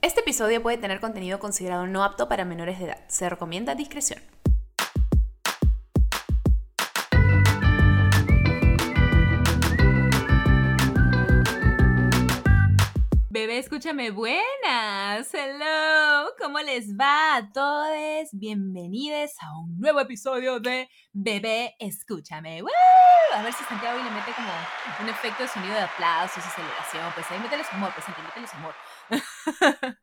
Este episodio puede tener contenido considerado no apto para menores de edad. Se recomienda discreción. Escúchame, buenas. Hello, ¿cómo les va a todos? Bienvenidos a un nuevo episodio de Bebé, escúchame. A ver si Santiago hoy le mete como un efecto de sonido de aplausos y celebración. Pues ahí mételes amor, pues Santiago, mételes amor.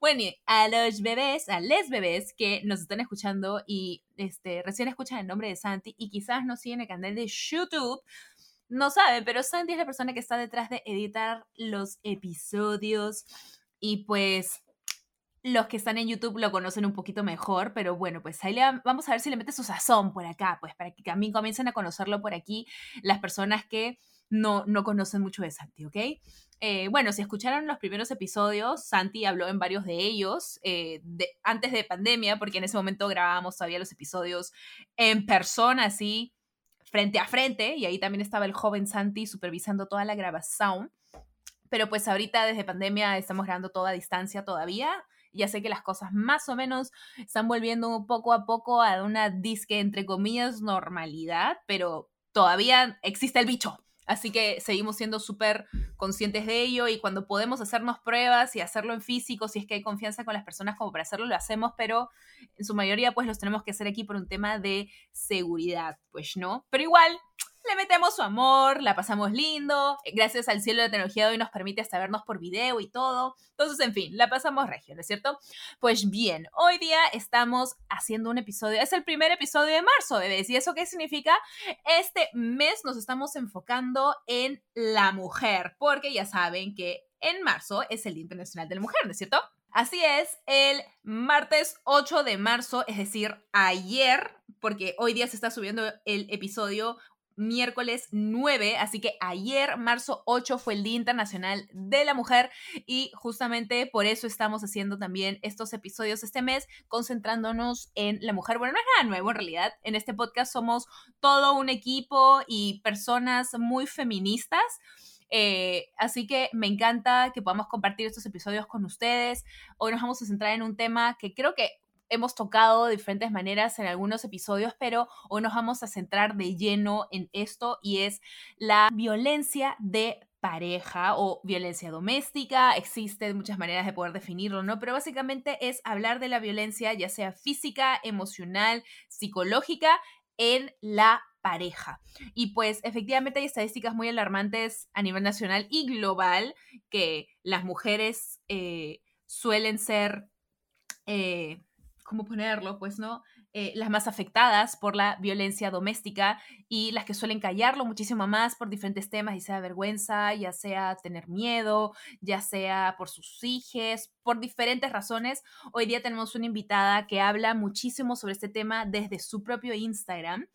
bueno, a los bebés, a les bebés que nos están escuchando y este, recién escuchan el nombre de Santi y quizás no siguen el canal de YouTube, no saben, pero Santi es la persona que está detrás de editar los episodios y pues los que están en YouTube lo conocen un poquito mejor, pero bueno, pues ahí vamos a ver si le mete su sazón por acá, pues para que también comiencen a conocerlo por aquí las personas que no, no conocen mucho de Santi, ¿ok? Eh, bueno, si escucharon los primeros episodios, Santi habló en varios de ellos eh, antes de pandemia, porque en ese momento grabábamos todavía los episodios en persona, así frente a frente, y ahí también estaba el joven Santi supervisando toda la grabación. Pero pues ahorita desde pandemia estamos grabando toda a distancia todavía. Ya sé que las cosas más o menos están volviendo poco a poco a una disque, entre comillas, normalidad, pero todavía existe el bicho. Así que seguimos siendo súper conscientes de ello y cuando podemos hacernos pruebas y hacerlo en físico, si es que hay confianza con las personas como para hacerlo, lo hacemos, pero en su mayoría pues los tenemos que hacer aquí por un tema de seguridad, pues no. Pero igual, metemos su amor, la pasamos lindo, gracias al cielo de la tecnología hoy nos permite hasta vernos por video y todo. Entonces, en fin, la pasamos regio, ¿no es cierto? Pues bien, hoy día estamos haciendo un episodio, es el primer episodio de marzo, bebés, ¿y eso qué significa? Este mes nos estamos enfocando en la mujer, porque ya saben que en marzo es el Día Internacional de la Mujer, ¿no es cierto? Así es, el martes 8 de marzo, es decir, ayer, porque hoy día se está subiendo el episodio miércoles 9, así que ayer, marzo 8, fue el Día Internacional de la Mujer y justamente por eso estamos haciendo también estos episodios este mes, concentrándonos en la mujer. Bueno, no es nada nuevo en realidad, en este podcast somos todo un equipo y personas muy feministas. Eh, así que me encanta que podamos compartir estos episodios con ustedes. Hoy nos vamos a centrar en un tema que creo que hemos tocado de diferentes maneras en algunos episodios, pero hoy nos vamos a centrar de lleno en esto y es la violencia de pareja o violencia doméstica, existen muchas maneras de poder definirlo, ¿no? Pero básicamente es hablar de la violencia ya sea física, emocional, psicológica en la pareja. Y pues efectivamente hay estadísticas muy alarmantes a nivel nacional y global que las mujeres eh, suelen ser... Eh, ¿cómo ponerlo? Pues, ¿no? Eh, las más afectadas por la violencia doméstica y las que suelen callarlo muchísimo más por diferentes temas, ya sea vergüenza, ya sea tener miedo, ya sea por sus hijos, por diferentes razones. Hoy día tenemos una invitada que habla muchísimo sobre este tema desde su propio Instagram.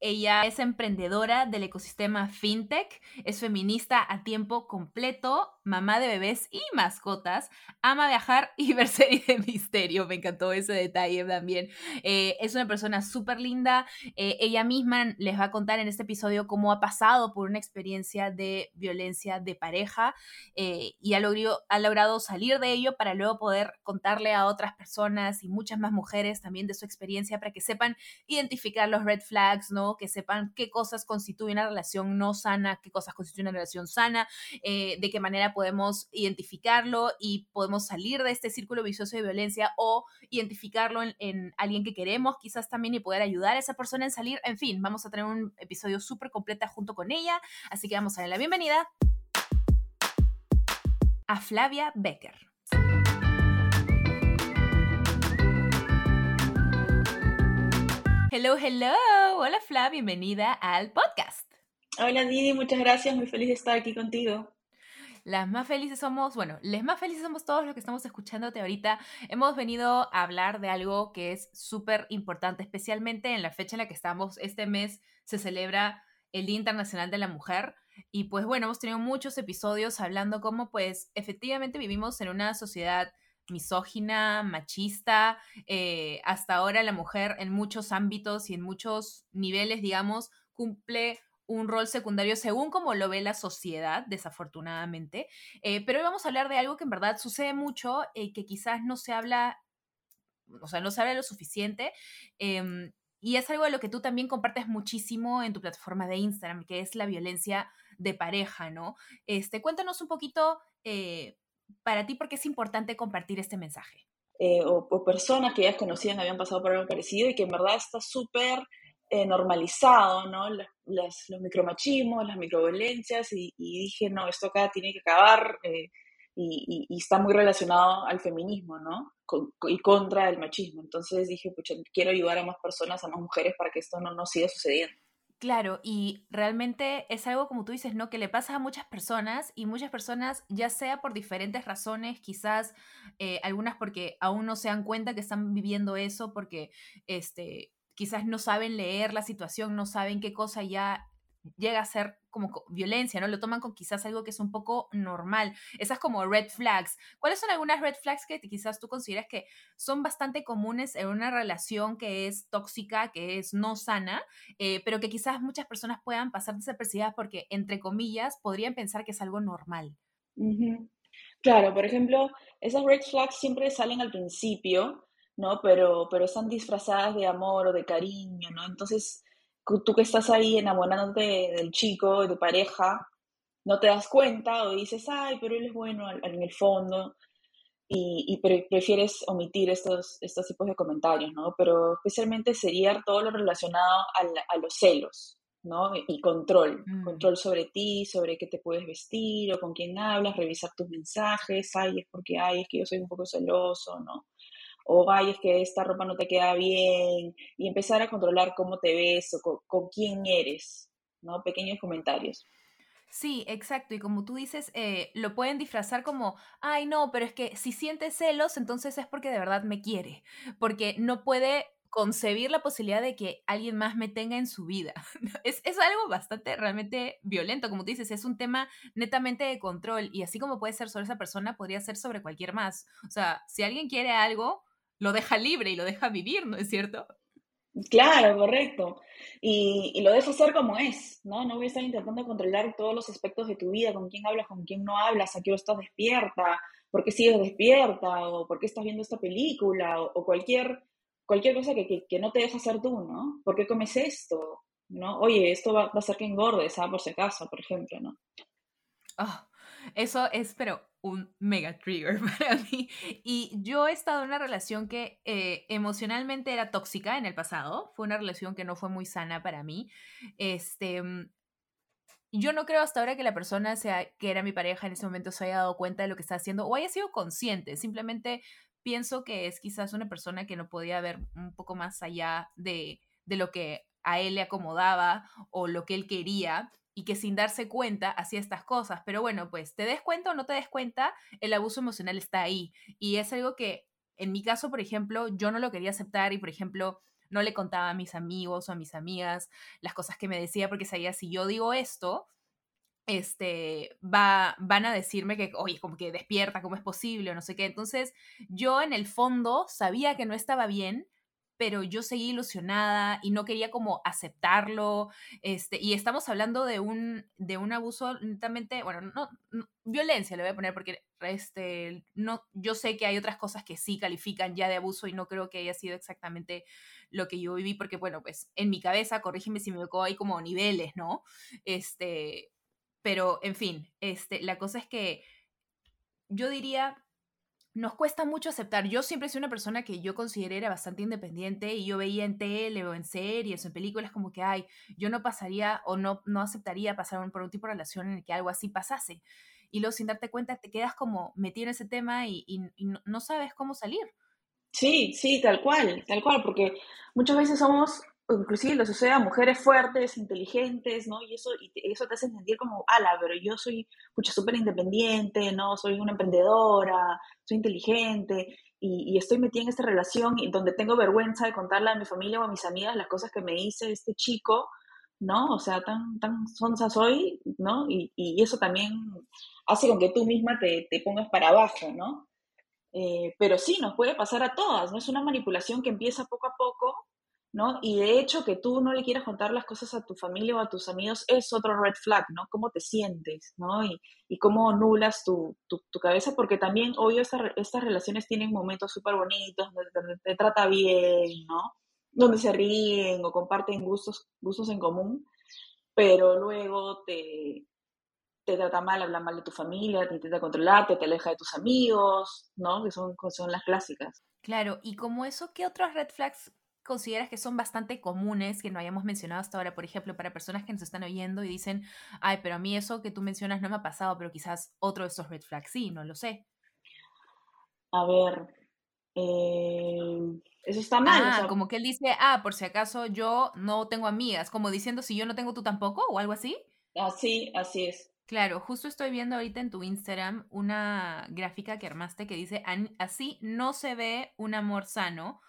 Ella es emprendedora del ecosistema fintech, es feminista a tiempo completo, mamá de bebés y mascotas, ama viajar y ver series de misterio. Me encantó ese detalle también. Eh, es una persona súper linda. Eh, ella misma les va a contar en este episodio cómo ha pasado por una experiencia de violencia de pareja eh, y ha, logrado, ha logrado salir de ello para luego poder contarle a otras personas y muchas más mujeres también de su experiencia para que sepan identificar los red flags, ¿no? Que sepan qué cosas constituyen una relación no sana, qué cosas constituyen una relación sana, eh, de qué manera podemos identificarlo y podemos salir de este círculo vicioso de violencia o identificarlo en, en alguien que queremos quizás también y poder ayudar a esa persona en salir. En fin, vamos a tener un episodio súper completo junto con ella, así que vamos a darle la bienvenida a Flavia Becker. Hello, hello. Hola Flavia, bienvenida al podcast. Hola Didi, muchas gracias, muy feliz de estar aquí contigo. Las más felices somos, bueno, les más felices somos todos los que estamos escuchándote ahorita. Hemos venido a hablar de algo que es súper importante, especialmente en la fecha en la que estamos. Este mes se celebra el Día Internacional de la Mujer. Y pues bueno, hemos tenido muchos episodios hablando cómo pues efectivamente vivimos en una sociedad misógina, machista. Eh, hasta ahora la mujer en muchos ámbitos y en muchos niveles, digamos, cumple un rol secundario según como lo ve la sociedad, desafortunadamente. Eh, pero hoy vamos a hablar de algo que en verdad sucede mucho, y que quizás no se habla, o sea, no se habla lo suficiente. Em, y es algo de lo que tú también compartes muchísimo en tu plataforma de Instagram, que es la violencia de pareja, ¿no? Este, cuéntanos un poquito eh, para ti por qué es importante compartir este mensaje. Eh, o, personas que ya conocían habían pasado por algo parecido y que en verdad está súper eh, normalizado, ¿no? Las, los micromachismos, las microviolencias y, dije, no, esto acá tiene que acabar y, y, está muy relacionado al feminismo, ¿no? y contra el machismo. Entonces dije, pucha, quiero ayudar a más personas, a más mujeres para que esto no, no siga sucediendo. Claro, y realmente es algo como tú dices, ¿no? Que le pasa a muchas personas y muchas personas, ya sea por diferentes razones, quizás eh, algunas porque aún no se dan cuenta que están viviendo eso, porque este, quizás no saben leer la situación, no saben qué cosa ya llega a ser como violencia, ¿no? Lo toman con quizás algo que es un poco normal. Esas como red flags. ¿Cuáles son algunas red flags que quizás tú consideras que son bastante comunes en una relación que es tóxica, que es no sana, eh, pero que quizás muchas personas puedan pasar desapercibidas porque, entre comillas, podrían pensar que es algo normal? Claro, por ejemplo, esas red flags siempre salen al principio, ¿no? Pero, pero están disfrazadas de amor o de cariño, ¿no? Entonces tú que estás ahí enamorándote del chico, de tu pareja, no te das cuenta o dices, ay, pero él es bueno en el fondo, y, prefieres omitir estos, estos tipos de comentarios, ¿no? Pero especialmente sería todo lo relacionado a, los celos, ¿no? Y control, mm. control sobre ti, sobre qué te puedes vestir o con quién hablas, revisar tus mensajes, ay, es porque, ay, es que yo soy un poco celoso, ¿no? O ay, que esta ropa no te queda bien, y empezar a controlar cómo te ves o con, quién eres, ¿no? Pequeños comentarios. Sí, exacto. Y como tú dices, eh, lo pueden disfrazar como, ay, no, pero es que si siente celos, entonces es porque de verdad me quiere, porque no puede concebir la posibilidad de que alguien más me tenga en su vida. Es, es, algo bastante realmente violento, como tú dices, es un tema netamente de control y así como puede ser sobre esa persona, podría ser sobre cualquier más. O sea, si alguien quiere algo, lo deja libre y lo deja vivir, ¿no es cierto? Claro, correcto. Y, lo dejo ser como es, ¿no? No voy a estar intentando controlar todos los aspectos de tu vida, con quién hablas, con quién no hablas, a qué hora estás despierta, por qué sigues despierta, o por qué estás viendo esta película, o, cualquier, cualquier cosa que, que, no te deja ser tú, ¿no? ¿Por qué comes esto? ¿No? Oye, esto va, a hacer que engordes, ¿ah? Por si acaso, por ejemplo, ¿no? Oh, eso es, pero un mega trigger para mí. Y yo he estado en una relación que eh, emocionalmente era tóxica en el pasado. Fue una relación que no fue muy sana para mí. Este, mm, yo no creo hasta ahora que la persona sea, que era mi pareja en ese momento se haya dado cuenta de lo que está haciendo o haya sido consciente. Simplemente pienso que es quizás una persona que no podía ver un poco más allá de, de lo que a él le acomodaba o lo que él quería y que sin darse cuenta hacía estas cosas. Pero bueno, pues te des cuenta o no te des cuenta, el abuso emocional está ahí. Y es algo que, en mi caso, por ejemplo, yo no lo quería aceptar y, por ejemplo, no le contaba a mis amigos o a mis amigas las cosas que me decía porque sabía si yo digo esto, este, va, van a decirme que, oye, como que despierta, ¿cómo es posible? O no sé qué. Entonces, yo en el fondo sabía que no estaba bien, pero yo seguí ilusionada y no quería como aceptarlo. Este, y estamos hablando de un, de un abuso netamente, bueno, no, violencia le voy a poner porque este, no, yo sé que hay otras cosas que sí califican ya de abuso y no creo que haya sido exactamente lo que yo viví porque, bueno, pues en mi cabeza, corrígeme si me equivoco, hay como niveles, ¿no? Este, pero, en fin, este, la cosa es que yo diría nos cuesta mucho aceptar. Yo siempre soy una persona que yo consideré era bastante independiente y yo veía en tele o en series o en películas como que, ay, yo no pasaría o no, no aceptaría pasar por un tipo de relación en el que algo así pasase. Y luego sin darte cuenta te quedas como metido en ese tema y, no sabes cómo salir. Sí, sí, tal cual, tal cual, porque muchas veces somos inclusive le sucede a mujeres fuertes, inteligentes, ¿no? Y eso, y eso te hace sentir como, ala, pero yo soy, mucha súper independiente, ¿no? Soy una emprendedora, soy inteligente, y, estoy metida en esta relación donde tengo vergüenza de contarle a mi familia o a mis amigas las cosas que me dice este chico, ¿no? O sea, tan, tan sonsa soy, ¿no? Y, y eso también hace con que tú misma te, te pongas para abajo, ¿no? Eh, pero sí, nos puede pasar a todas, ¿no? Es una manipulación que empieza poco a poco ¿no? Y de hecho que tú no le quieras contar las cosas a tu familia o a tus amigos es otro red flag, ¿no? Cómo te sientes, ¿no? Y, y cómo nulas tu, tu, cabeza, porque también, obvio, estas relaciones tienen momentos súper bonitos, donde te, trata bien, ¿no? Donde se ríen o comparten gustos, gustos en común, pero luego te, te trata mal, habla mal de tu familia, te intenta controlarte, te aleja de tus amigos, ¿no? Que son, son las clásicas. Claro, y como eso, ¿qué otros red flags consideras que son bastante comunes que no hayamos mencionado hasta ahora? Por ejemplo, para personas que nos están oyendo y dicen, ay, pero a mí eso que tú mencionas no me ha pasado, pero quizás otro de esos red flags sí, no lo sé. A ver, eh, eso está mal. Ah, como que él dice, ah, por si acaso yo no tengo amigas, como diciendo si yo no tengo tú tampoco o algo así. Así, así es. Claro, justo estoy viendo ahorita en tu Instagram una gráfica que armaste que dice, así no se ve un amor sano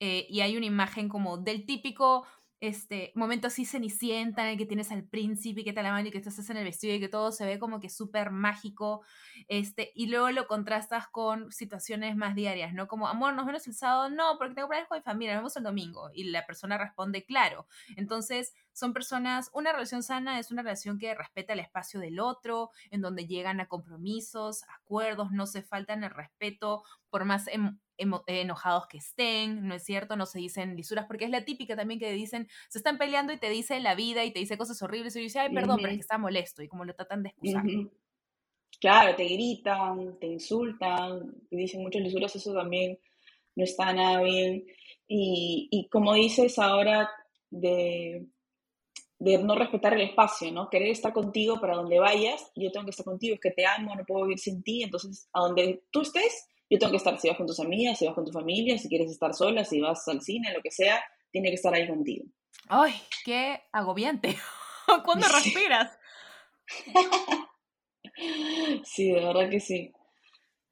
eh, y hay una imagen como del típico este momento así cenicienta en el que tienes al príncipe y que te la mano y que estás en el vestido y que todo se ve como que súper mágico, este, y luego lo contrastas con situaciones más diarias, ¿no? Como, amor, nos vemos el sábado, no, porque tengo planes con mi familia, nos vemos el domingo, y la persona responde, claro. Entonces, son personas, una relación sana es una relación que respeta el espacio del otro, en donde llegan a compromisos, acuerdos, no se faltan el respeto, por más em, enojados que estén, ¿no es cierto? No se dicen lisuras, porque es la típica también que dicen, se están peleando y te dice la vida y te dice cosas horribles y dice, ay, perdón, pero es que está molesto y como lo tratan de excusar. Claro, te gritan, te insultan, te dicen muchas lisuras, eso también no está nada bien. Y, y como dices ahora de, de no respetar el espacio, ¿no? Querer estar contigo para donde vayas, yo tengo que estar contigo, es que te amo, no puedo vivir sin ti, entonces a donde tú estés, yo tengo que estar, si vas con tus amigas, si vas con tu familia, si quieres estar sola, si vas al cine, lo que sea, tiene que estar ahí contigo. ¡Ay, qué agobiante! ¿Cuándo respiras? sí, de verdad que sí.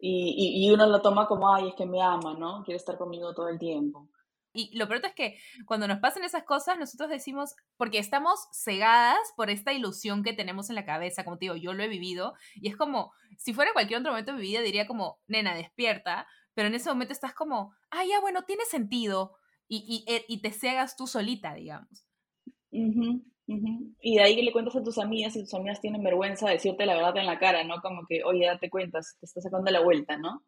Y, y, uno lo toma como, ay, es que me ama, ¿no? Quiere estar conmigo todo el tiempo. Y lo peor es que cuando nos pasan esas cosas, nosotros decimos, porque estamos cegadas por esta ilusión que tenemos en la cabeza, como te digo, yo lo he vivido, y es como, si fuera cualquier otro momento de mi vida, diría como, nena, despierta, pero en ese momento estás como, ah, ya, bueno, tiene sentido, y, y, eh, y te cegas tú solita, digamos. Y de ahí que le cuentas a tus amigas y tus amigas tienen vergüenza de decirte la verdad en la cara, ¿no? Como que, oye, date cuenta, te estás sacando la vuelta, ¿no?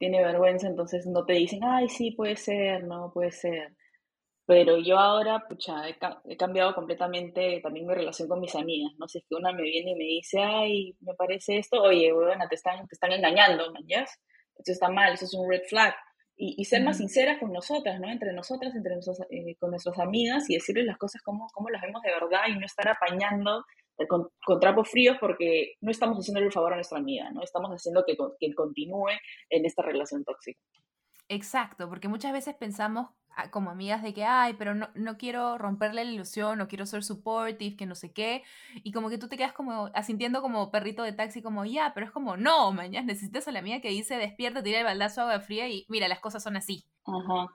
Tiene vergüenza, entonces no te dicen, ay, sí, puede ser, no, puede ser. Pero yo ahora, pucha, he, cambiado completamente también mi relación con mis amigas, ¿no? Si es que una me viene y me dice, ay, me parece esto, oye, bueno, te están, te están engañando, ¿no? Eso está mal, eso es un red flag. Y, ser más sinceras con nosotras, ¿no? Entre nosotras, entre eh, con nuestras amigas y decirles las cosas como, como las vemos de verdad y no estar apañando con, trapos fríos porque no estamos haciendo el favor a nuestra amiga, ¿no? Estamos haciendo que, que continúe en esta relación tóxica. Exacto, porque muchas veces pensamos ah, como amigas de que, ay, pero no, no quiero romperle la ilusión, no quiero ser supportive, que no sé qué, y como que tú te quedas como asintiendo como perrito de taxi, como, ya, pero es como, no, mañana necesitas a la amiga que dice, despierta, tira el baldazo agua fría y mira, las cosas son así. Ajá.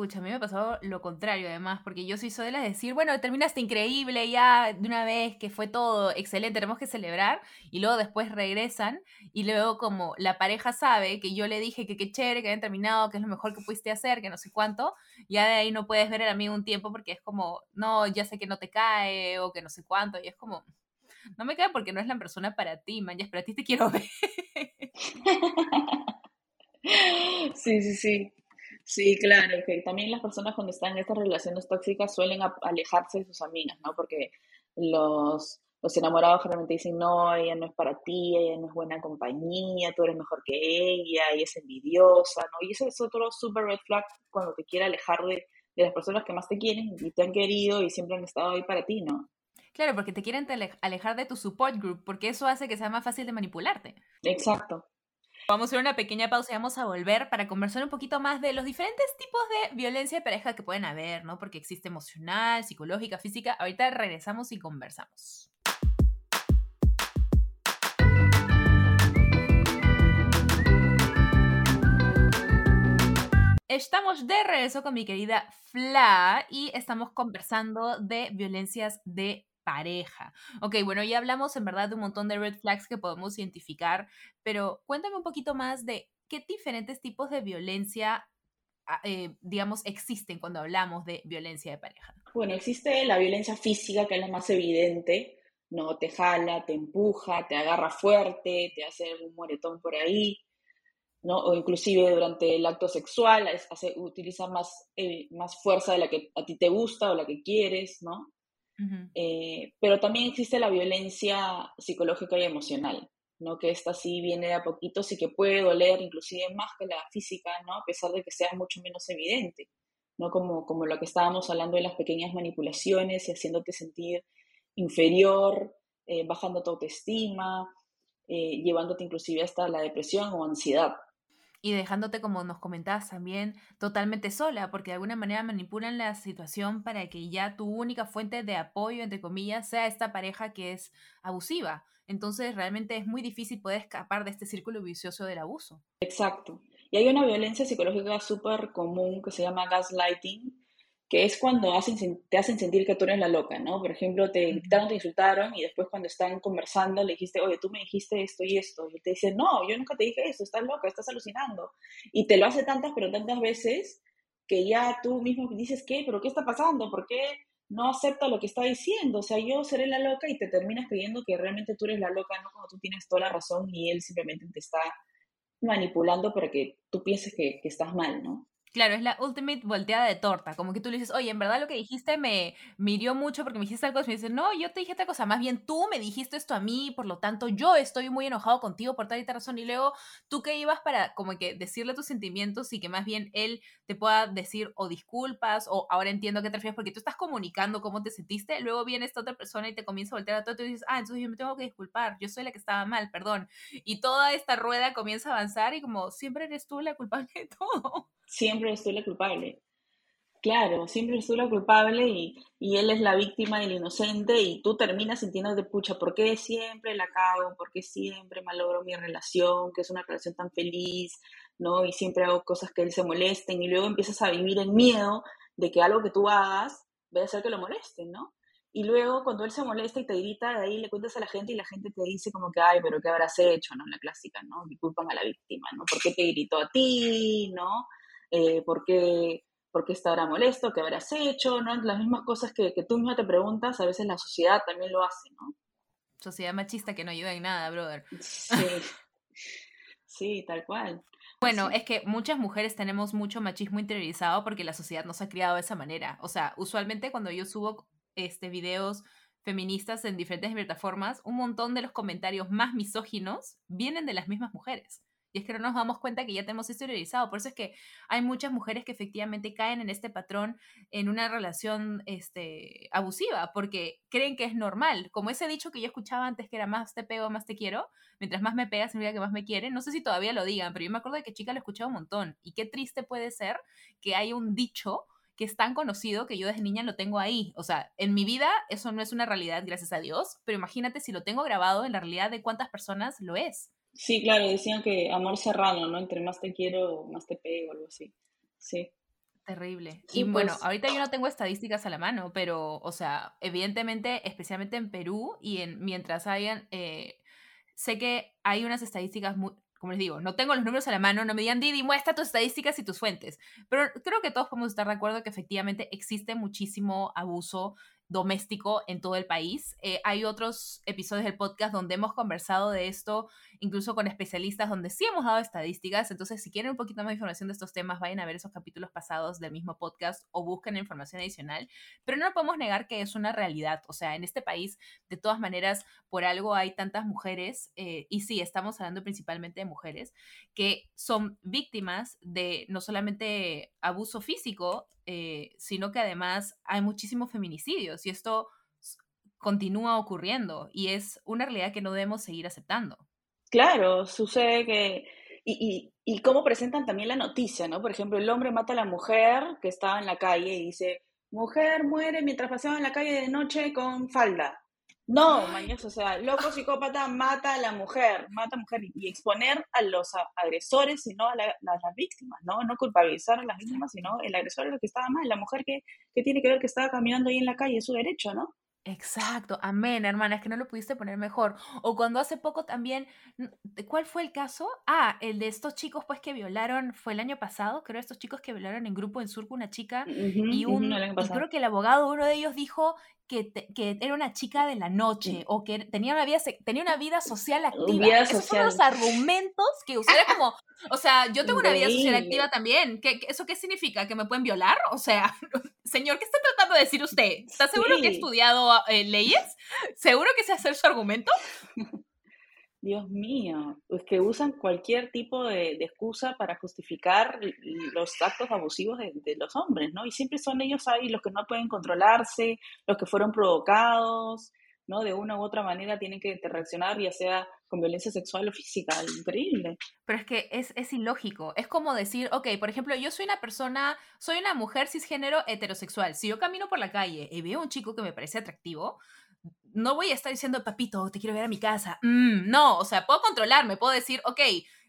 Pucha, a mí me pasó lo contrario además, porque yo soy de las de decir, bueno, terminaste increíble ya de una vez, que fue todo excelente, tenemos que celebrar, y luego después regresan, y luego como la pareja sabe que yo le dije que qué chévere, que habían terminado, que es lo mejor que pudiste hacer, que no sé cuánto, ya de ahí no puedes ver al amigo un tiempo porque es como, no, ya sé que no te cae, o que no sé cuánto, y es como, no me cae porque no es la persona para ti, man, pero a ti te quiero ver. Sí, sí, sí. Sí, claro, que también las personas cuando están en estas relaciones tóxicas suelen alejarse de sus amigas, ¿no? Porque los, los enamorados generalmente dicen, no, ella no es para ti, ella no es buena compañía, tú eres mejor que ella, ella es envidiosa, ¿no? Y ese es otro super red flag cuando te quiere alejar de, de las personas que más te quieren y te han querido y siempre han estado ahí para ti, ¿no? Claro, porque te quieren alejar de tu support group, porque eso hace que sea más fácil de manipularte. Exacto, Vamos a hacer una pequeña pausa y vamos a volver para conversar un poquito más de los diferentes tipos de violencia de pareja que pueden haber, ¿no? Porque existe emocional, psicológica, física. Ahorita regresamos y conversamos. Estamos de regreso con mi querida Fla y estamos conversando de violencias de pareja. Ok, bueno, ya hablamos en verdad de un montón de red flags que podemos identificar, pero cuéntame un poquito más de qué diferentes tipos de violencia ah, eh, digamos, existen cuando hablamos de violencia de pareja? Bueno, existe la violencia física, que es la más evidente, ¿no? Te jala, te empuja, te agarra fuerte, te hace un moretón por ahí, ¿no? O inclusive durante el acto sexual hace, utiliza más, eh, más fuerza de la que a ti te gusta o la que quieres, ¿no? Eh, pero también existe la violencia psicológica y emocional, ¿no? Que esta sí viene de a poquitos y que puede doler inclusive más que la física, ¿no? A pesar de que sea mucho menos evidente, ¿no? Como, como lo que estábamos hablando de las pequeñas manipulaciones y haciéndote sentir inferior, eh, bajando tu autoestima, eh, llevándote inclusive hasta la depresión o ansiedad. Y dejándote, como nos comentabas también, totalmente sola, porque de alguna manera manipulan la situación para que ya tu única fuente de apoyo, entre comillas, sea esta pareja que es abusiva. Entonces realmente es muy difícil poder escapar de este círculo vicioso del abuso. Exacto. Y hay una violencia psicológica súper común que se llama gaslighting, que es cuando hacen, te hacen sentir que tú eres la loca, ¿no? Por ejemplo, te gritaron, te insultaron y después cuando están conversando le dijiste, oye, tú me dijiste esto y esto. Y te dice, no, yo nunca te dije eso, estás loca, estás alucinando. Y te lo hace tantas, pero tantas veces que ya tú mismo dices, ¿qué? ¿Pero qué está pasando? ¿Por qué no acepta lo que está diciendo? O sea, yo seré la loca y te terminas creyendo que realmente tú eres la loca, ¿no? Cuando tú tienes toda la razón y él simplemente te está manipulando para que tú pienses que, que estás mal, ¿no? Claro, es la ultimate volteada de torta. Como que tú le dices, oye, en verdad lo que dijiste me, me hirió mucho porque me dijiste algo. Y me dice, no, yo te dije otra cosa. Más bien tú me dijiste esto a mí, por lo tanto yo estoy muy enojado contigo por tal y tal razón. Y luego tú que ibas para como que decirle tus sentimientos y que más bien él te pueda decir o disculpas o ahora entiendo qué te refieres porque tú estás comunicando cómo te sentiste. Luego viene esta otra persona y te comienza a voltear a todo y dices, ah, entonces yo me tengo que disculpar. Yo soy la que estaba mal, perdón. Y toda esta rueda comienza a avanzar y como siempre eres tú la culpable de todo siempre eres tú la culpable. Claro, siempre eres tú la culpable y, y, él es la víctima y el inocente y tú terminas sintiéndote, pucha, ¿por qué siempre la cago? ¿Por qué siempre malogro mi relación? Que es una relación tan feliz, ¿no? Y siempre hago cosas que él se molesten y luego empiezas a vivir en miedo de que algo que tú hagas vaya a hacer que lo molesten, ¿no? Y luego cuando él se molesta y te grita, de ahí le cuentas a la gente y la gente te dice como que, ay, pero ¿qué habrás hecho? ¿No? La clásica, ¿no? Y culpan a la víctima, ¿no? ¿Por qué te gritó a ti? ¿No? Eh, ¿por, qué, estará molesto? ¿Qué habrás hecho? ¿no? Las mismas cosas que, tú misma te preguntas, a veces la sociedad también lo hace, ¿no? Sociedad machista que no ayuda en nada, brother. Sí, sí tal cual. Bueno, es que muchas mujeres tenemos mucho machismo interiorizado porque la sociedad nos ha criado de esa manera. O sea, usualmente cuando yo subo este videos feministas en diferentes plataformas, un montón de los comentarios más misóginos vienen de las mismas mujeres. Y es que no nos damos cuenta que ya tenemos exteriorizado. Por eso es que hay muchas mujeres que efectivamente caen en este patrón en una relación este, abusiva, porque creen que es normal. Como ese dicho que yo escuchaba antes que era más te pego, más te quiero, mientras más me pegas, significa que más me quieren. No sé si todavía lo digan, pero yo me acuerdo de que chica lo escuchaba un montón. Y qué triste puede ser que hay un dicho que es tan conocido que yo desde niña lo tengo ahí. O sea, en mi vida eso no es una realidad, gracias a Dios, pero imagínate si lo tengo grabado en la realidad de cuántas personas lo es. Sí, claro, decían que amor serrano, ¿no? Entre más te quiero, más te pego, algo así. Sí. Terrible. y bueno, pues ahorita yo no tengo estadísticas a la mano, pero, o sea, evidentemente, especialmente en Perú y en mientras hayan, eh, sé que hay unas estadísticas muy, como les digo, no tengo los números a la mano, no me digan Didi, muestra tus estadísticas y tus fuentes, pero creo que todos podemos estar de acuerdo que efectivamente existe muchísimo abuso doméstico en todo el país. Eh, hay otros episodios del podcast donde hemos conversado de esto, incluso con especialistas, donde sí hemos dado estadísticas. Entonces, si quieren un poquito más de información de estos temas, vayan a ver esos capítulos pasados del mismo podcast o busquen información adicional. Pero no podemos negar que es una realidad. O sea, en este país, de todas maneras, por algo hay tantas mujeres, eh, y sí, estamos hablando principalmente de mujeres, que son víctimas de no solamente abuso físico, eh, sino que además hay muchísimos feminicidios y esto continúa ocurriendo y es una realidad que no debemos seguir aceptando. Claro, sucede que... Y, y, y cómo presentan también la noticia, ¿no? Por ejemplo, el hombre mata a la mujer que estaba en la calle y dice, mujer muere mientras paseaba en la calle de noche con falda. No, mañoso, o sea, loco psicópata mata a la mujer, mata a la mujer y exponer a los agresores, sino a, las víctimas, ¿no? No culpabilizar a las víctimas, sino el agresor es lo que estaba mal, la mujer que, que tiene que ver que estaba caminando ahí en la calle, es su derecho, ¿no? Exacto, amén, hermana, es que no lo pudiste poner mejor. O cuando hace poco también, ¿cuál fue el caso? Ah, el de estos chicos pues que violaron, fue el año pasado, creo, estos chicos que violaron en grupo en Surco una chica y un, y creo que el abogado, uno de ellos dijo que, que, era una chica de la noche o que tenía una vida, tenía una vida social activa. Esos son los argumentos que usara como, o sea, yo tengo una vida social activa también. ¿Qué, ¿Eso qué significa? ¿Que me pueden violar? O sea, señor, ¿qué está tratando de decir usted? ¿Está seguro que ha estudiado eh, leyes? ¿Seguro que se hace su argumento? Dios mío, es que usan cualquier tipo de, excusa para justificar los actos abusivos de, los hombres, ¿no? Y siempre son ellos ahí los que no pueden controlarse, los que fueron provocados, ¿no? De una u otra manera tienen que reaccionar, ya sea con violencia sexual o física, increíble. Pero es que es, es ilógico, es como decir, ok, por ejemplo, yo soy una persona, soy una mujer cisgénero heterosexual, si yo camino por la calle y veo un chico que me parece atractivo, no voy a estar diciendo, papito, te quiero ver a mi casa. Mm, no, o sea, puedo controlarme, puedo decir, ok,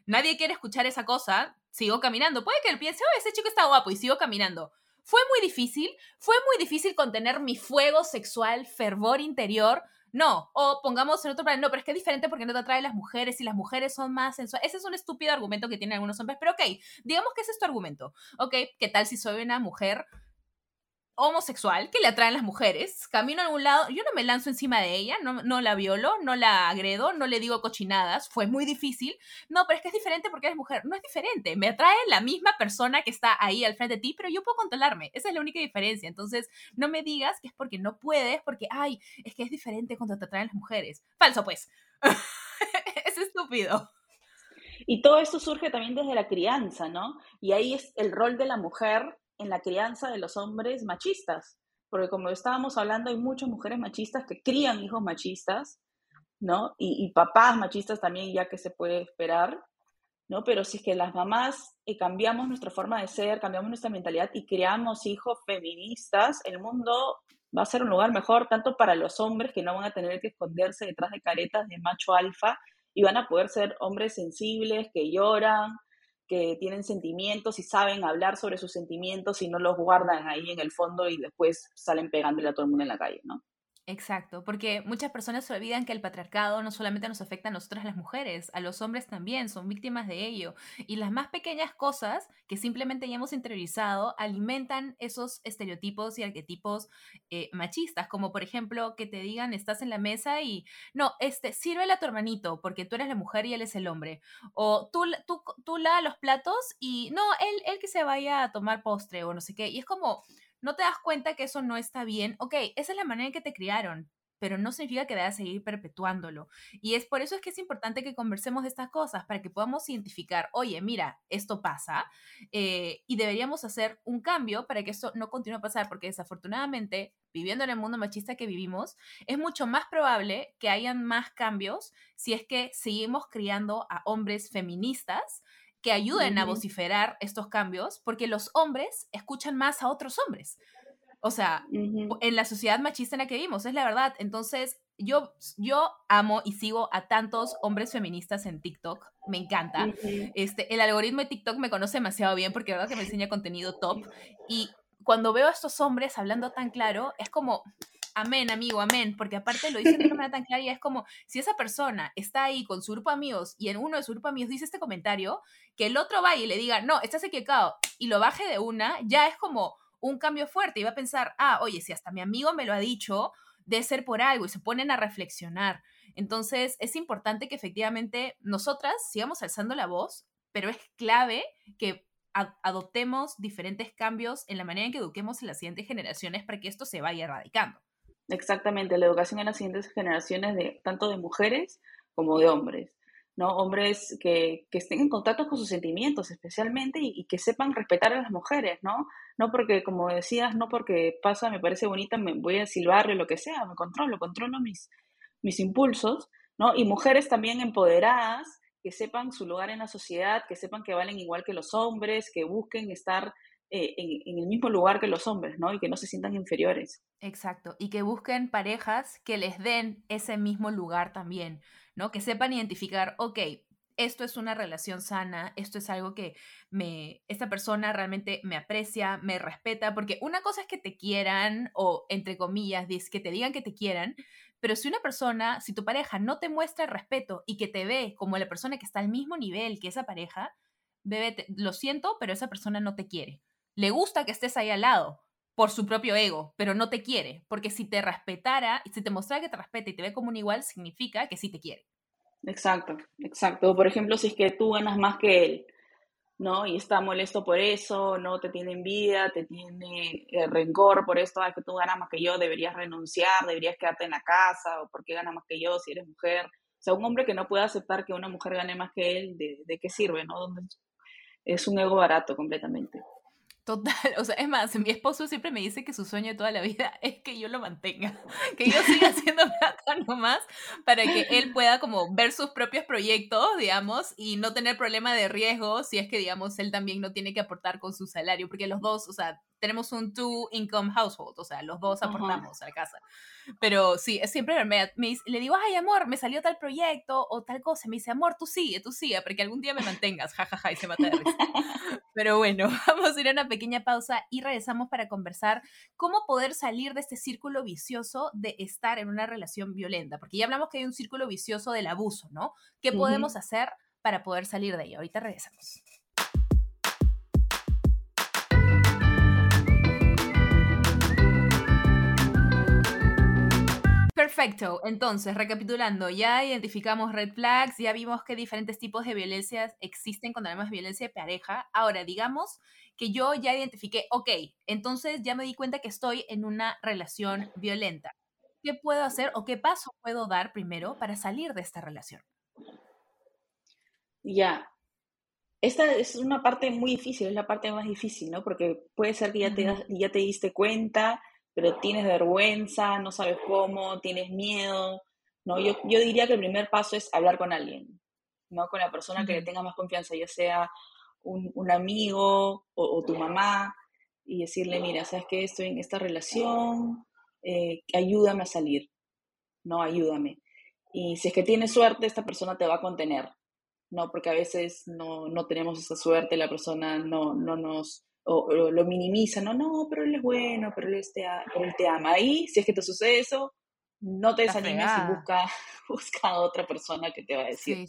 nadie quiere escuchar esa cosa, sigo caminando. Puede que él piense, oh, ese chico está guapo y sigo caminando. Fue muy difícil, fue muy difícil contener mi fuego sexual, fervor interior. No, o pongamos en otro plan, no, pero es que es diferente porque no te atraen las mujeres y las mujeres son más sensuales. Ese es un estúpido argumento que tienen algunos hombres, pero ok, digamos que ese es tu argumento. Ok, ¿qué tal si soy una mujer homosexual que le atraen las mujeres, camino a algún lado, yo no me lanzo encima de ella, no, no la violo, no la agredo, no le digo cochinadas, fue muy difícil. No, pero es que es diferente porque eres mujer. No es diferente, me atrae la misma persona que está ahí al frente de ti, pero yo puedo controlarme. Esa es la única diferencia. Entonces, no me digas que es porque no puedes, porque, ay, es que es diferente cuando te atraen las mujeres. Falso, pues. es estúpido. Y todo esto surge también desde la crianza, ¿no? Y ahí es el rol de la mujer en la crianza de los hombres machistas, porque como estábamos hablando, hay muchas mujeres machistas que crían hijos machistas, ¿no? Y, papás machistas también, ya que se puede esperar, ¿no? Pero si es que las mamás eh, cambiamos nuestra forma de ser, cambiamos nuestra mentalidad y creamos hijos feministas, el mundo va a ser un lugar mejor, tanto para los hombres que no van a tener que esconderse detrás de caretas de macho alfa y van a poder ser hombres sensibles, que lloran, que tienen sentimientos y saben hablar sobre sus sentimientos y no los guardan ahí en el fondo y después salen pegándole a todo el mundo en la calle, ¿no? Exacto, porque muchas personas olvidan que el patriarcado no solamente nos afecta a nosotras las mujeres, a los hombres también son víctimas de ello. Y las más pequeñas cosas que simplemente ya hemos interiorizado alimentan esos estereotipos y arquetipos eh, machistas, como por ejemplo que te digan estás en la mesa y no, este, sírvele a tu hermanito porque tú eres la mujer y él es el hombre. O tú, tú, tú la los platos y no, él, él que se vaya a tomar postre o no sé qué. Y es como no te das cuenta que eso no está bien, ok, esa es la manera en que te criaron, pero no significa que debas seguir perpetuándolo. Y es por eso es que es importante que conversemos de estas cosas, para que podamos identificar, oye, mira, esto pasa, eh, y deberíamos hacer un cambio para que esto no continúe a pasar, porque desafortunadamente, viviendo en el mundo machista que vivimos, es mucho más probable que hayan más cambios si es que seguimos criando a hombres feministas que ayuden a vociferar estos cambios, porque los hombres escuchan más a otros hombres. O sea, en la sociedad machista en la que vivimos, es la verdad. Entonces, yo, yo amo y sigo a tantos hombres feministas en TikTok. Me encanta. este, el algoritmo de TikTok me conoce demasiado bien porque verdad que me enseña contenido top. Y cuando veo a estos hombres hablando tan claro, es como, amén, amigo, amén, porque aparte lo dicen de una manera tan clara y es como, si esa persona está ahí con su grupo de amigos y en uno de su grupo de amigos dice este comentario, que el otro vaya y le diga, no, estás equivocado, y lo baje de una, ya es como un cambio fuerte y va a pensar, ah, oye, si hasta mi amigo me lo ha dicho, debe ser por algo, y se ponen a reflexionar. Entonces, es importante que efectivamente nosotras sigamos alzando la voz, pero es clave que adoptemos diferentes cambios en la manera en que eduquemos en las siguientes generaciones para que esto se vaya erradicando. Exactamente, la educación en las siguientes generaciones de tanto de mujeres como de hombres, Hombres que, estén en contacto con sus sentimientos especialmente y, que sepan respetar a las mujeres, ¿no? No porque, como decías, no porque pasa, me parece bonita, me voy a silbarle lo que sea, me controlo, controlo mis, mis impulsos, ¿no? Y mujeres también empoderadas que sepan su lugar en la sociedad, que sepan que valen igual que los hombres, que busquen estar eh, en, el mismo lugar que los hombres, ¿no? Y que no se sientan inferiores. Exacto, y que busquen parejas que les den ese mismo lugar también, ¿no? Que sepan identificar, ok, esto es una relación sana, esto es algo que me, esta persona realmente me aprecia, me respeta, porque una cosa es que te quieran o, entre comillas, que te digan que te quieran, pero si una persona, si tu pareja no te muestra respeto y que te ve como la persona que está al mismo nivel que esa pareja, bebé, lo siento, pero esa persona no te quiere. Le gusta que estés ahí al lado por su propio ego, pero no te quiere, porque si te respetara, si te mostrara que te respeta y te ve como un igual, significa que sí te quiere. Exacto, exacto. Por ejemplo, si es que tú ganas más que él, ¿no? Y está molesto por eso, no te tiene envidia, te tiene eh, rencor por esto, es que tú ganas más que yo, deberías renunciar, deberías quedarte en la casa, o por qué ganas más que yo si eres mujer. O sea, un hombre que no puede aceptar que una mujer gane más que él, ¿de, de qué sirve, no? Es un ego barato completamente. Total, o sea, es más, mi esposo siempre me dice que su sueño de toda la vida es que yo lo mantenga, que yo siga haciendo plata nomás para que él pueda como ver sus propios proyectos, digamos, y no tener problema de riesgo si es que, digamos, él también no tiene que aportar con su salario, porque los dos, o sea, tenemos un two income household, o sea, los dos aportamos a la casa. Pero sí, es siempre me, le digo, ay, amor, me salió tal proyecto o tal cosa. Me dice, amor, tú sigue, tú sigue, porque algún día me mantengas, jajaja, y se mata de risa. Pero bueno, vamos a ir a una pequeña pausa y regresamos para conversar cómo poder salir de este círculo vicioso de estar en una relación violenta, porque ya hablamos que hay un círculo vicioso del abuso, ¿no? ¿Qué podemos hacer para poder salir de ello? Ahorita regresamos. Perfecto. Entonces, recapitulando, ya identificamos red flags, ya vimos qué diferentes tipos de violencias existen cuando hablamos de violencia de pareja. Ahora, digamos que yo ya identifiqué, ok, entonces ya me di cuenta que estoy en una relación violenta. ¿Qué puedo hacer o qué paso puedo dar primero para salir de esta relación? Ya. Esta es una parte muy difícil, es la parte más difícil, ¿no? Porque puede ser que ya, te, ya te diste cuenta, pero tienes vergüenza, no sabes cómo, tienes miedo, ¿no? Yo, yo diría que el primer paso es hablar con alguien, ¿no? Con la persona que le tenga más confianza, ya sea un, un amigo o, tu mamá, y decirle, mira, ¿sabes qué? Estoy en esta relación, eh, ayúdame a salir, ¿no? Ayúdame. Y si es que tienes suerte, esta persona te va a contener, ¿no? Porque a veces no, no tenemos esa suerte, la persona no, no nos o, lo minimiza, no, no, pero él es bueno, pero él, te, él te ama. Ahí, si es que te sucede eso, no te desanimes y busca, busca a otra persona que te va a decir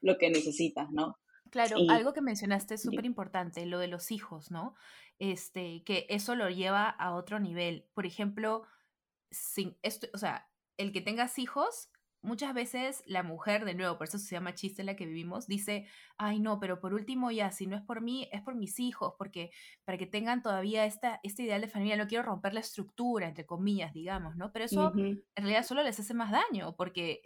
lo que necesitas, ¿no? Claro, algo que mencionaste es súper importante, lo de los hijos, ¿no? Este, que eso lo lleva a otro nivel. Por ejemplo, sin esto, o sea, el que tengas hijos muchas veces la mujer, de nuevo, por eso se llama chiste en la que vivimos, dice, ay no, pero por último ya, si no es por mí, es por mis hijos, porque para que tengan todavía esta, este ideal de familia, no quiero romper la estructura, entre comillas, digamos, ¿no? Pero eso en realidad solo les hace más daño, porque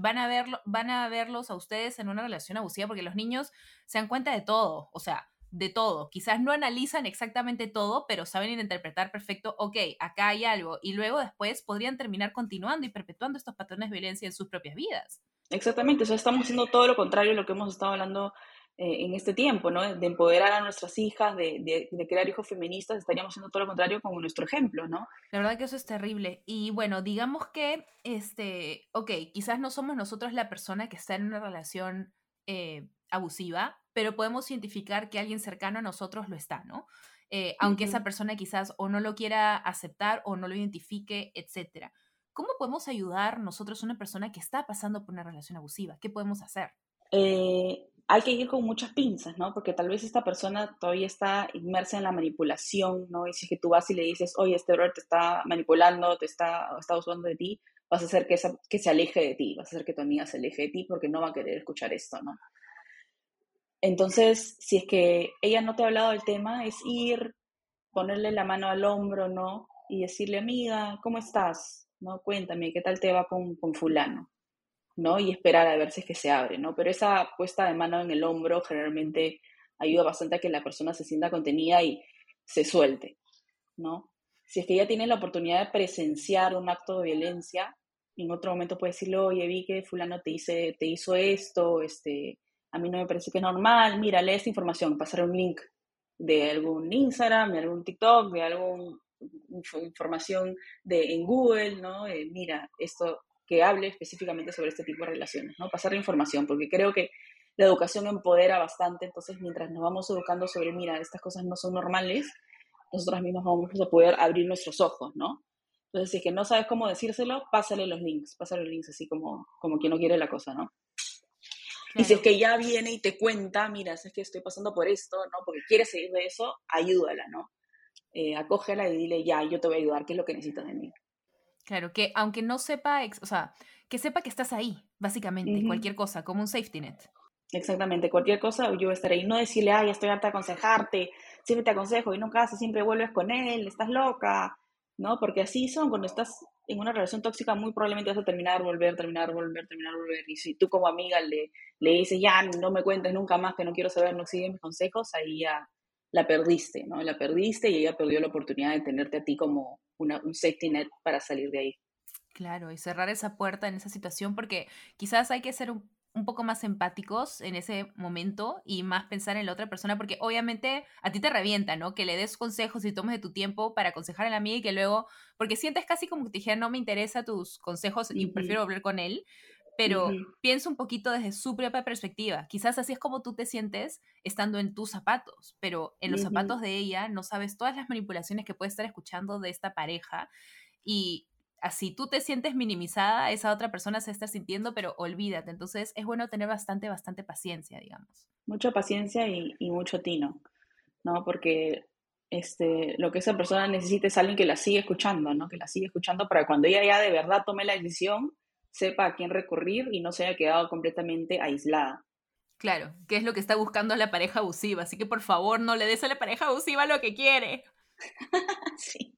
van, a verlo, van a verlos a ustedes en una relación abusiva, porque los niños se dan cuenta de todo, o sea, de todo. Quizás no analizan exactamente todo, pero saben interpretar perfecto, ok, acá hay algo. Y luego después podrían terminar continuando y perpetuando estos patrones de violencia en sus propias vidas. Exactamente, o sea, estamos haciendo todo lo contrario a lo que hemos estado hablando eh, en este tiempo, ¿no? De empoderar a nuestras hijas, de, de, crear hijos feministas, estaríamos haciendo todo lo contrario con nuestro ejemplo, ¿no? La verdad que eso es terrible. Y bueno, digamos que, este, ok, quizás no somos nosotros la persona que está en una relación eh, abusiva, pero podemos identificar que alguien cercano a nosotros lo está, ¿no? Eh, aunque esa persona quizás o no lo quiera aceptar o no lo identifique, etc. ¿Cómo podemos ayudar nosotros a una persona que está pasando por una relación abusiva? ¿Qué podemos hacer? Eh, hay que ir con muchas pinzas, ¿no? Porque tal vez esta persona todavía está inmersa en la manipulación, ¿no? Y si es que tú vas y le dices, oye, este brother te está manipulando, te está, está usando de ti, vas a hacer que, que se aleje de ti, vas a hacer que tu amiga se aleje de ti porque no va a querer escuchar esto, ¿no? Entonces, si es que ella no te ha hablado del tema, es ir, ponerle la mano al hombro, ¿no? Y decirle, amiga, ¿cómo estás? ¿No? Cuéntame, ¿qué tal te va con, con fulano? ¿No? Y esperar a ver si es que se abre, ¿no? Pero esa puesta de mano en el hombro generalmente ayuda bastante a que la persona se sienta contenida y se suelte, ¿no? Si es que ella tiene la oportunidad de presenciar un acto de violencia, en otro momento puede decirle, oye, vi que fulano te, hice, te hizo esto, este, a mí no me parece que es normal, mira, lee esta información, pasar un link de algún Instagram, de algún TikTok, de alguna información de, en Google, ¿no? Eh, mira, esto que hable específicamente sobre este tipo de relaciones, ¿no? Pasar la información, porque creo que la educación empodera bastante, entonces mientras nos vamos educando sobre, mira, estas cosas no son normales, nosotros mismos vamos a poder abrir nuestros ojos, ¿no? Entonces, si es que no sabes cómo decírselo, pásale los links, pásale los links así como, como quien no quiere la cosa, ¿no? Y si es que ya viene y te cuenta, mira, es que estoy pasando por esto, ¿no? Porque quieres seguir de eso, ayúdala, ¿no? Eh, acógela y dile, ya, yo te voy a ayudar, ¿qué es lo que necesitas de mí? Claro, que aunque no sepa, o sea, que sepa que estás ahí, básicamente, cualquier cosa, como un safety net. Exactamente, cualquier cosa yo voy a estar ahí. No decirle, ay, estoy harta de aconsejarte, siempre te aconsejo y nunca haces, siempre vuelves con él, estás loca, ¿no? Porque así son, cuando estás en una relación tóxica, muy probablemente vas a terminar, volver, terminar, volver, terminar, volver. Y si tú como amiga le, le dices, ya, no me cuentes nunca más, que no quiero saber, no sigue mis consejos, ahí ya la perdiste, ¿no? La perdiste y ella perdió la oportunidad de tenerte a ti como una, un safety net para salir de ahí. Claro, y cerrar esa puerta en esa situación, porque quizás hay que ser un un poco más empáticos en ese momento y más pensar en la otra persona, porque obviamente a ti te revienta, ¿no? Que le des consejos y tomes de tu tiempo para aconsejar a la amiga y que luego, porque sientes casi como que te dijera, no me interesa tus consejos y prefiero hablar con él, pero piensa un poquito desde su propia perspectiva. Quizás así es como tú te sientes estando en tus zapatos, pero en los zapatos de ella no sabes todas las manipulaciones que puede estar escuchando de esta pareja y así tú te sientes minimizada, esa otra persona se está sintiendo, pero olvídate. Entonces es bueno tener bastante, bastante paciencia, digamos. Mucha paciencia y, mucho tino, ¿no? Porque este, lo que esa persona necesita es alguien que la siga escuchando, ¿no? Que la siga escuchando para cuando ella ya de verdad tome la decisión, sepa a quién recurrir y no se haya quedado completamente aislada. Claro, que es lo que está buscando la pareja abusiva. Así que por favor no le des a la pareja abusiva lo que quiere. sí.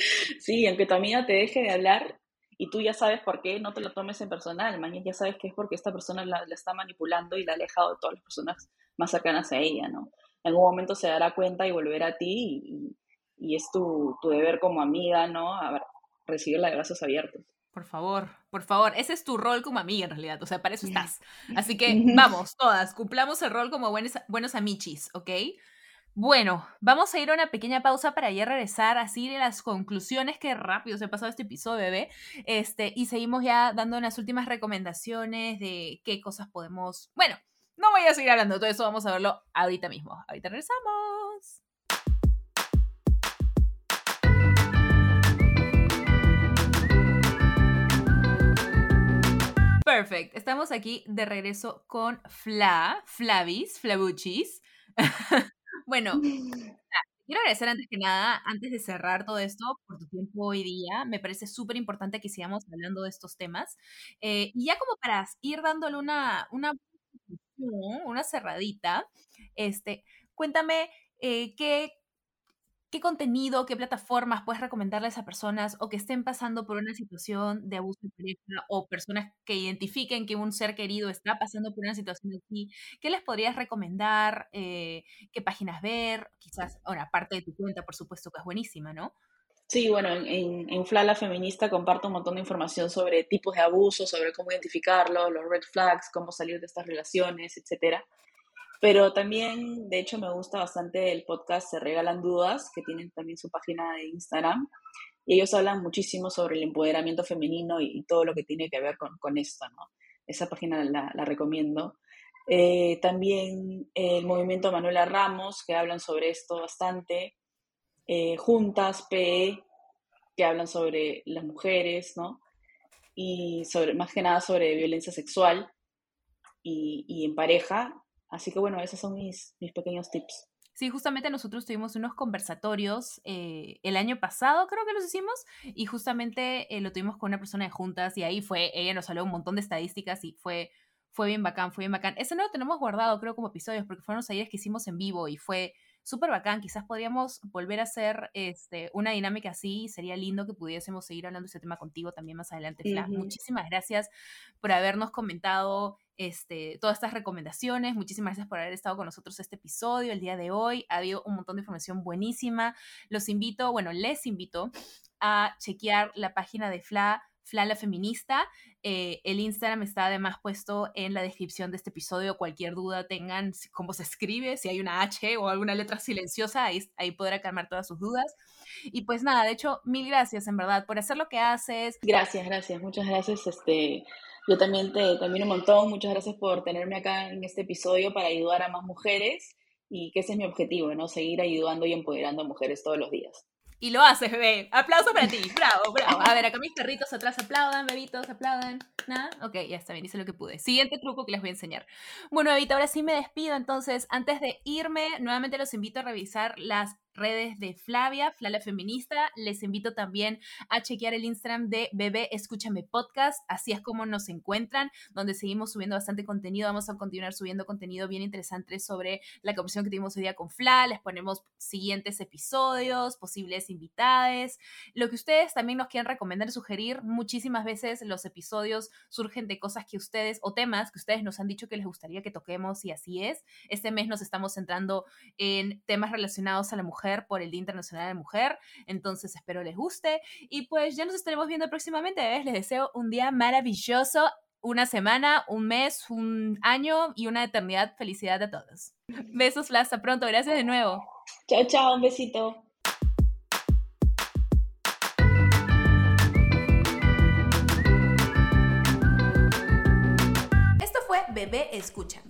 Sí, aunque tu amiga te deje de hablar y tú ya sabes por qué, no te lo tomes en personal. Mañana ya sabes que es porque esta persona la, está manipulando y la ha alejado de todas las personas más cercanas a ella, ¿no? En algún momento se dará cuenta y volverá a ti y, es tu, deber como amiga, ¿no? A recibirla de brazos abiertos. Por favor, por favor, ese es tu rol como amiga en realidad, o sea, para eso estás. Así que vamos, todas, cumplamos el rol como buenos, buenos amichis, ¿ok? Bueno, vamos a ir a una pequeña pausa para ya regresar así de las conclusiones que rápido se ha pasado este episodio, bebé. Este, y seguimos ya dando unas últimas recomendaciones de qué cosas podemos. Bueno, no voy a seguir hablando de todo eso, vamos a verlo ahorita mismo. Ahorita regresamos. Perfect. Estamos aquí de regreso con Fla, Flavis, Flavuchis. Bueno, quiero agradecer antes que nada, antes de cerrar todo esto, por tu tiempo hoy día. Me parece súper importante que sigamos hablando de estos temas. Eh, y ya como para ir dándole una, una, una cerradita, este, cuéntame eh, qué ¿Qué contenido, qué plataformas puedes recomendarles a personas o que estén pasando por una situación de abuso de pareja o personas que identifiquen que un ser querido está pasando por una situación así? ¿Qué les podrías recomendar? Eh, ¿Qué páginas ver? Quizás, bueno, aparte de tu cuenta, por supuesto, que es buenísima, ¿no? Sí, bueno, en, Flala Feminista comparto un montón de información sobre tipos de abuso, sobre cómo identificarlo, los red flags, cómo salir de estas relaciones, etcétera. Pero también, de hecho, me gusta bastante el podcast Se Regalan Dudas, que tienen también su página de Instagram. Ellos hablan muchísimo sobre el empoderamiento femenino y, todo lo que tiene que ver con, con esto. Esa página la, la recomiendo. Eh, también el movimiento Manuela Ramos, que hablan sobre esto bastante. Eh, juntas, PE, que hablan sobre las mujeres, ¿no? Y sobre, más que nada sobre violencia sexual y, y en pareja. Así que bueno, esos son mis, mis pequeños tips. Sí, justamente nosotros tuvimos unos conversatorios eh, el año pasado, creo que los hicimos, y justamente eh, lo tuvimos con una persona de juntas y ahí fue, ella nos habló un montón de estadísticas y fue, fue bien bacán, fue bien bacán. Ese no lo tenemos guardado, creo, como episodios, porque fueron los talleres que hicimos en vivo y fue súper bacán. Quizás podríamos volver a hacer este, una dinámica así. Sería lindo que pudiésemos seguir hablando de este tema contigo también más adelante, Fla. Muchísimas gracias por habernos comentado este, todas estas recomendaciones. Muchísimas gracias por haber estado con nosotros este episodio el día de hoy. Ha habido un montón de información buenísima. Los invito, bueno, les invito a chequear la página de Fla Flala Feminista. Eh, el Instagram está además puesto en la descripción de este episodio. Cualquier duda tengan, cómo se escribe, si hay una H o alguna letra silenciosa, ahí, ahí podrá calmar todas sus dudas. Y pues nada, de hecho, mil gracias en verdad por hacer lo que haces. Gracias, gracias, muchas gracias este, Yo también te, también un montón. Muchas gracias por tenerme acá en este episodio para ayudar a más mujeres y que ese es mi objetivo, ¿no? Seguir ayudando y empoderando a mujeres todos los días. Y lo haces, bebé. Aplauso para ti. Bravo, bravo. A ver, acá mis perritos atrás aplaudan, bebitos, aplaudan. ¿Nada? Ok, ya está bien, hice lo que pude. Siguiente truco que les voy a enseñar. Bueno, bebita, ahora sí me despido. Entonces, antes de irme, nuevamente los invito a revisar las redes de Flavia, Flavia Feminista. Les invito también a chequear el Instagram de Bebé Escúchame Podcast. Así es como nos encuentran, donde seguimos subiendo bastante contenido. Vamos a continuar subiendo contenido bien interesante sobre la conversación que tuvimos hoy día con Fla. Les ponemos siguientes episodios, posibles invitadas. Lo que ustedes también nos quieran recomendar sugerir, muchísimas veces los episodios surgen de cosas que ustedes o temas que ustedes nos han dicho que les gustaría que toquemos y así es. Este mes nos estamos centrando en temas relacionados a la mujer por el Día Internacional de la Mujer. Entonces espero les guste. Y pues ya nos estaremos viendo próximamente. ¿ves? Les deseo un día maravilloso, una semana, un mes, un año y una eternidad. Felicidad a todos. Besos, hasta pronto. Gracias de nuevo. Chao, chao. Un besito. Esto fue Bebé Escúchame